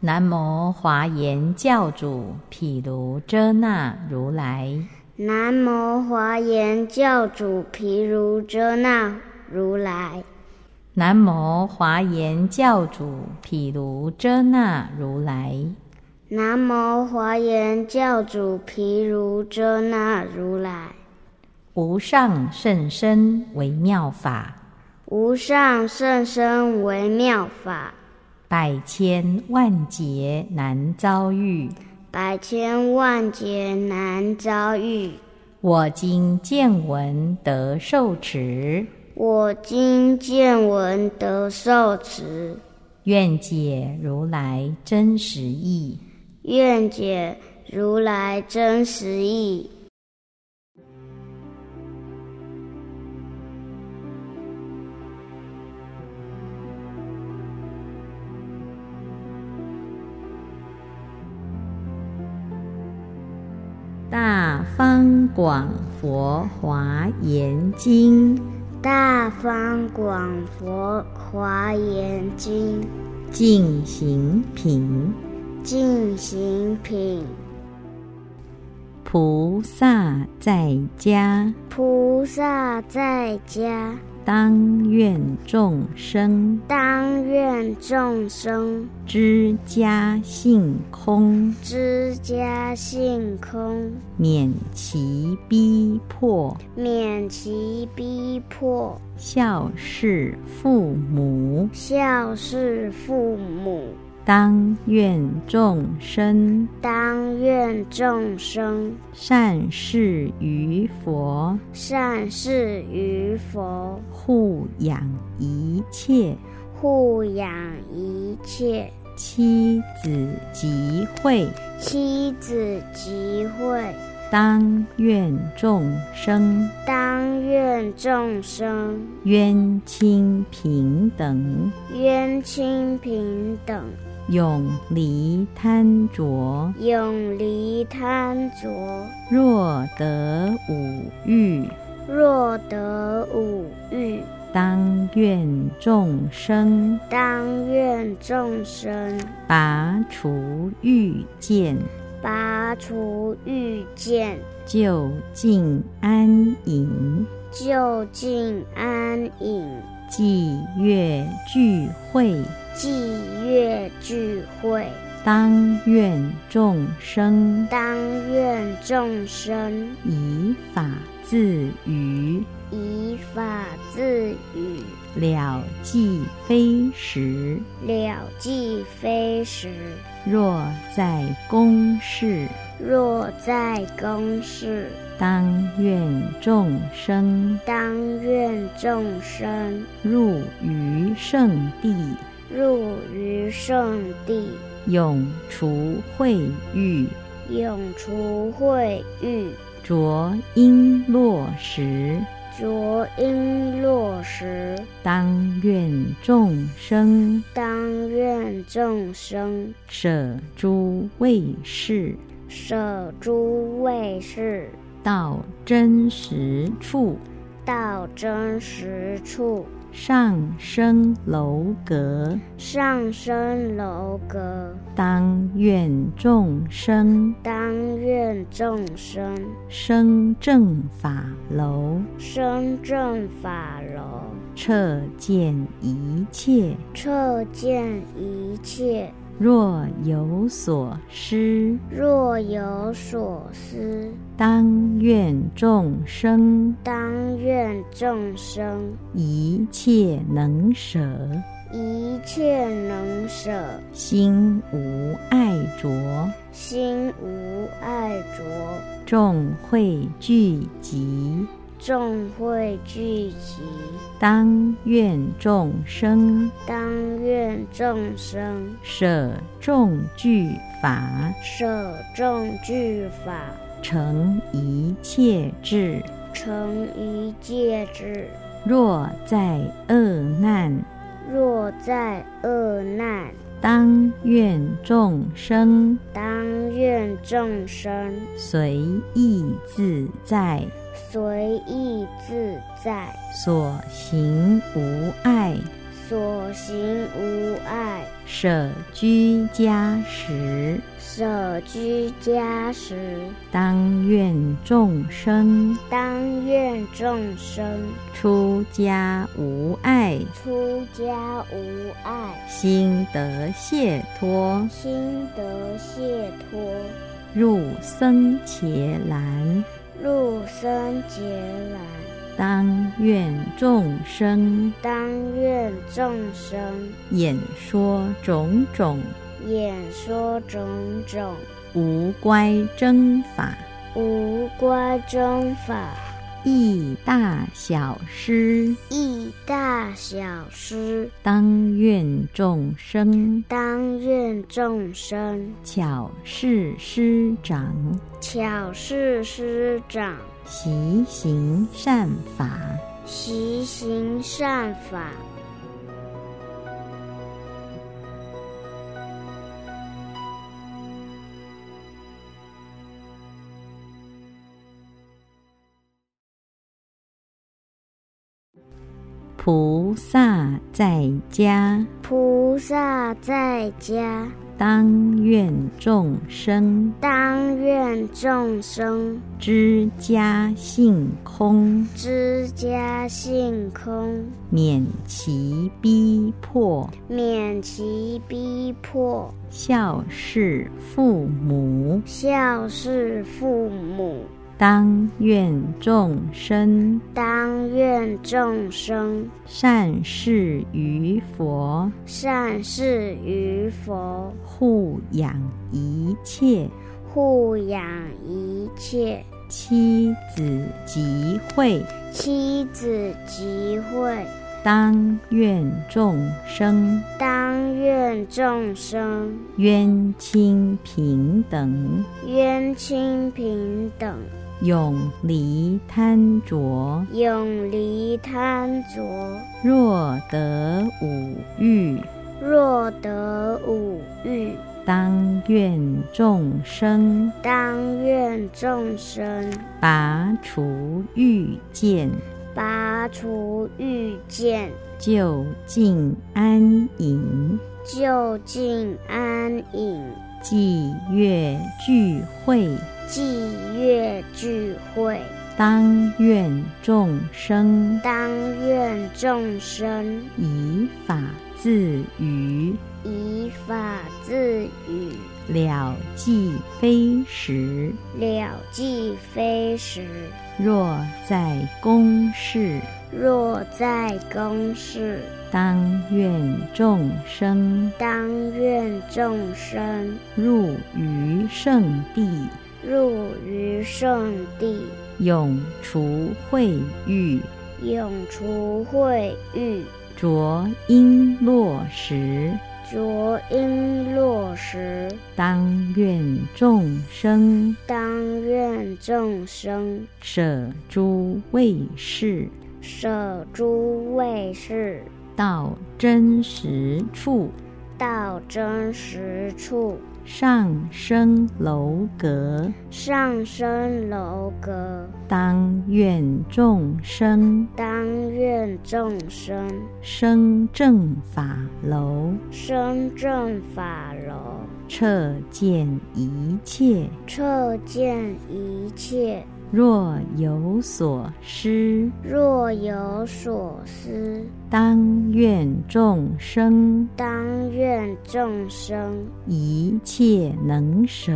南无华严教主毗卢遮那如来。南无华严教主毗卢遮那如来。南无华严教主毗卢遮那如来。南无华严教主毗卢遮那如来，无上甚深微妙法，无上甚深微妙法，百千万劫难遭遇，百千万劫难遭遇。我今见闻得受持，我今见闻得受持，愿解如来真实义。愿解如来真实义。大方广佛华严经，大方广佛华严经，净行品。进行品，菩萨在家，菩萨在家，当愿众生，当愿众生知家性空，知家性空，免其逼迫，免其逼迫，孝事父母，孝事父母。当愿众生，当愿众生善事于佛，善事于佛，护养一切，护养一切，妻子集会，妻子集会。当愿众生，当愿众生冤亲平等，冤亲平等。永离贪着，永离贪着。若得五欲，若得五欲，当愿众生，当愿众生。拔除欲见，拔除欲见，就近安隐，就近安隐。祭月聚会，祭月聚会，当愿众生，当愿众生。以法自娱，以法自娱，了即非时，了即非时。若在公室，若在公室。当愿众生，当愿众生。入于圣地，入于圣地，永除秽欲，永除秽欲，着璎珞时，着璎珞时，当愿众生，当愿众生。舍诸卫士，舍诸卫士。到真实处，到真实处，上升楼阁，上升楼阁，当愿众生，当愿众生，生正法楼，生正法楼，彻见一切，彻见一切。若有所失，若有所失，当愿众生，当愿众生一切能舍，一切能舍，心无爱着，心无爱着，众会聚集，众会聚集，当愿众生。当愿众生。舍众具法，舍众具法，成一切智。成一切智。若在恶难，若在恶难，当愿众生。当愿众生。随意自在，随意自在，所行无碍。所行无碍，舍居家时，舍居家时，当愿众生。当愿众生。出家无碍，出家无碍，心得解脱，心得解脱，入僧伽蓝。入生劫来。当愿众生。当愿众生。演说种种。演说种种。无乖真法，无乖真法，亦大小师，一大小师。当愿众生当愿众生巧是师长，巧是师长，习行善法。习行善法。菩萨在家，菩萨在家，当愿众生当愿众生知家性空，知家性空，免其逼迫，免其逼迫，孝事父母。孝事父母。当愿众生当愿众生善事于佛，善事于佛，护养一切护养一切妻子集会。妻子集会。当愿众生当愿众生冤亲平等，冤亲平等，永离贪着。永离贪着。若得五欲，若得五欲，当愿众生当愿众生拔除欲见，拔除欲见，就近安隐。就近安隐。祭月聚会，祭月聚会，当愿众生。当愿众生。以法自娱，以法自娱，了即非时。了即非时。若在公事，若在公事，当愿众生。当愿众生。入于圣地，入于圣地，永除秽欲，永除秽欲，着音落实。着音落实，当愿众生当愿众生舍诸畏事，舍诸畏事，到真实处，到真实处，上升楼阁。上升楼阁。当愿众生当愿众生生正法楼，生正法楼，彻见一切。彻见一切。若有所失，若有所思，当愿众生当愿众生一切能舍，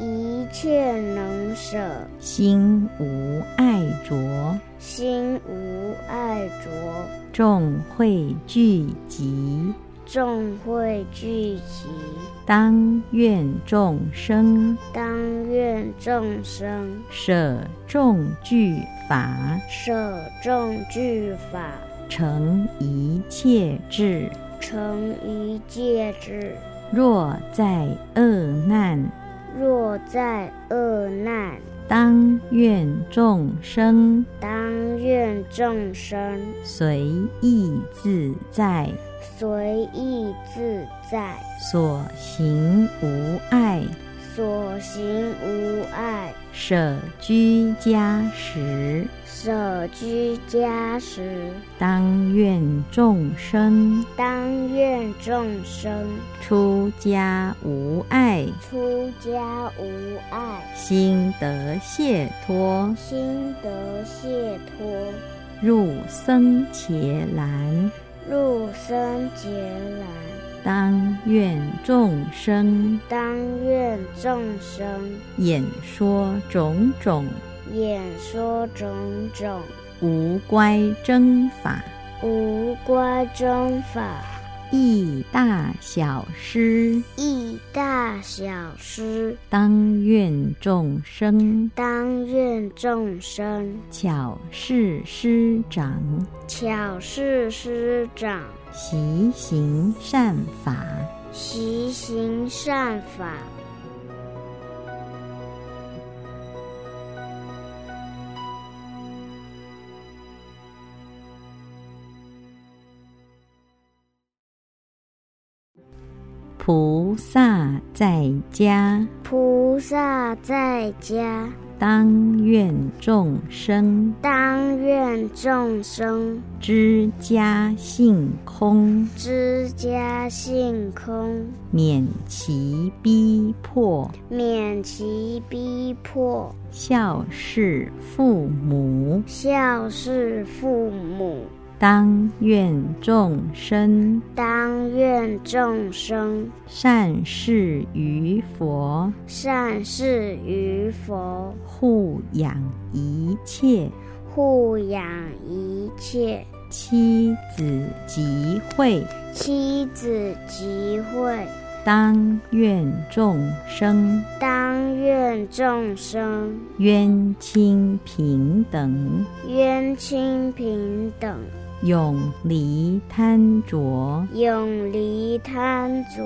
一切能舍，心无爱着。心无爱着。众会聚集，众会聚集，当愿众生当愿众生舍众具法，舍众具法，成一切智。成一切智。若在恶难，若在恶难，当愿众生当愿众生随意自在，随意自在，所行无碍，所行无碍，舍居家时，舍居家时，当愿众生。当愿众生。出家无碍，出家无碍，心得解脱，心得解脱，入僧伽蓝。入深结兰。当愿众生。当愿众生。演说种种。演说种种。无乖真法，无乖真法，亦大小师，一大小师。当愿众生当愿众生巧是师长，巧是师长，习行善法。习行善法。菩萨在家，菩萨在家，当愿众生当愿众生知家性空，知家性空，免其逼迫，免其逼迫，孝事父母。孝事父母。当愿众生当愿众生善事于佛，善事于佛，护养一切护养一切妻子集会。妻子集会。当愿众生当愿众生冤亲平等，冤亲平等，永离贪着。永离贪着。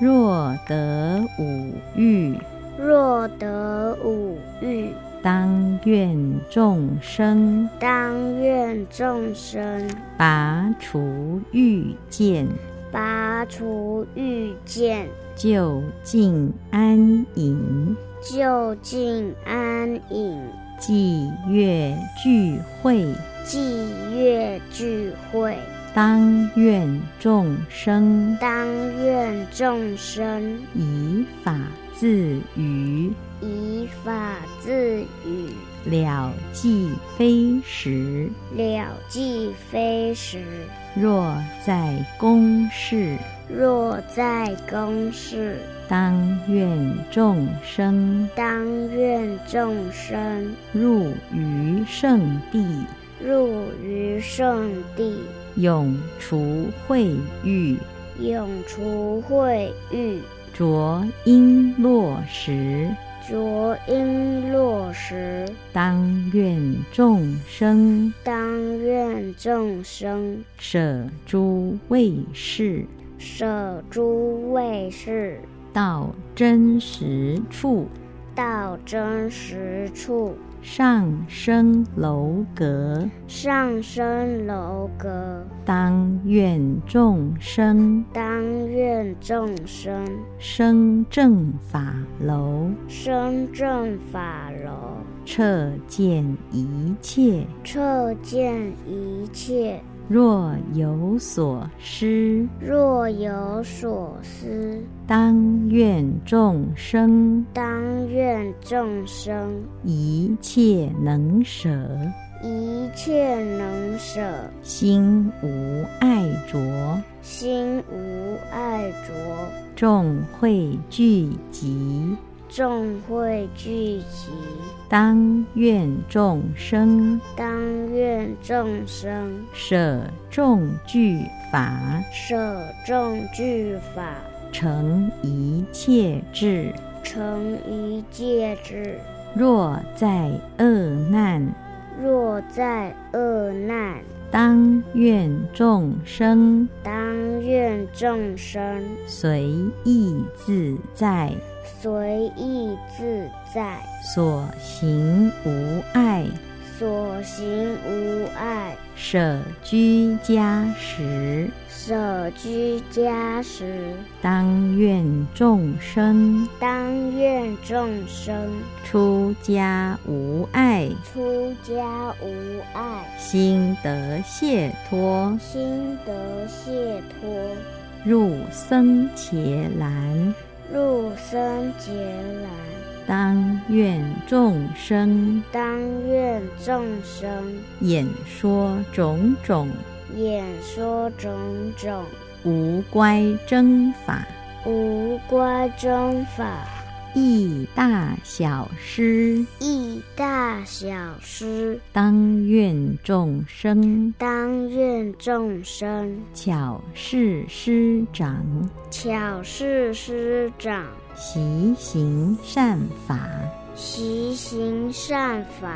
若得五欲，若得五欲，当愿众生当愿众生拔除欲见，拔除欲见，就近安隐。就近安隐。祭月聚会，祭月聚会，当愿众生。当愿众生。以法自娱，以法自娱，了即非时。了即非时。若在公事，若在公事，当愿众生。当愿众生。入于圣地，入于圣地，永除秽欲，永除秽欲，着璎珞时。着璎珞时，当愿众生。当愿众生。舍诸畏事，舍诸畏事，到真实处，到真实处，上升楼阁。上升楼阁。当愿众生当愿众生生正法楼，生正法楼，彻见一切。彻见一切。若有所失，若有所思，当愿众生当愿众生一切能舍，一切能舍，心无爱着。心无爱着。众会聚集，众会聚集，当愿众生。当愿众生。舍众具法，舍众具法，成一切智。成一切智。若在恶难，若在恶难，当愿众生。当愿众生。随意自在，随意自在，所行无碍，所行无碍，舍居家时，舍居家时，当愿众生。当愿众生。出家无碍，出家无碍，心得解脱，心得解脱，入僧伽蓝。入生劫来。当愿众生。当愿众生。演说种种。演说种种。无乖真法，无乖真法，亦大小师，一大小师，当愿众生。当愿众生。巧是师长，巧是师长，习行善法，习行善法，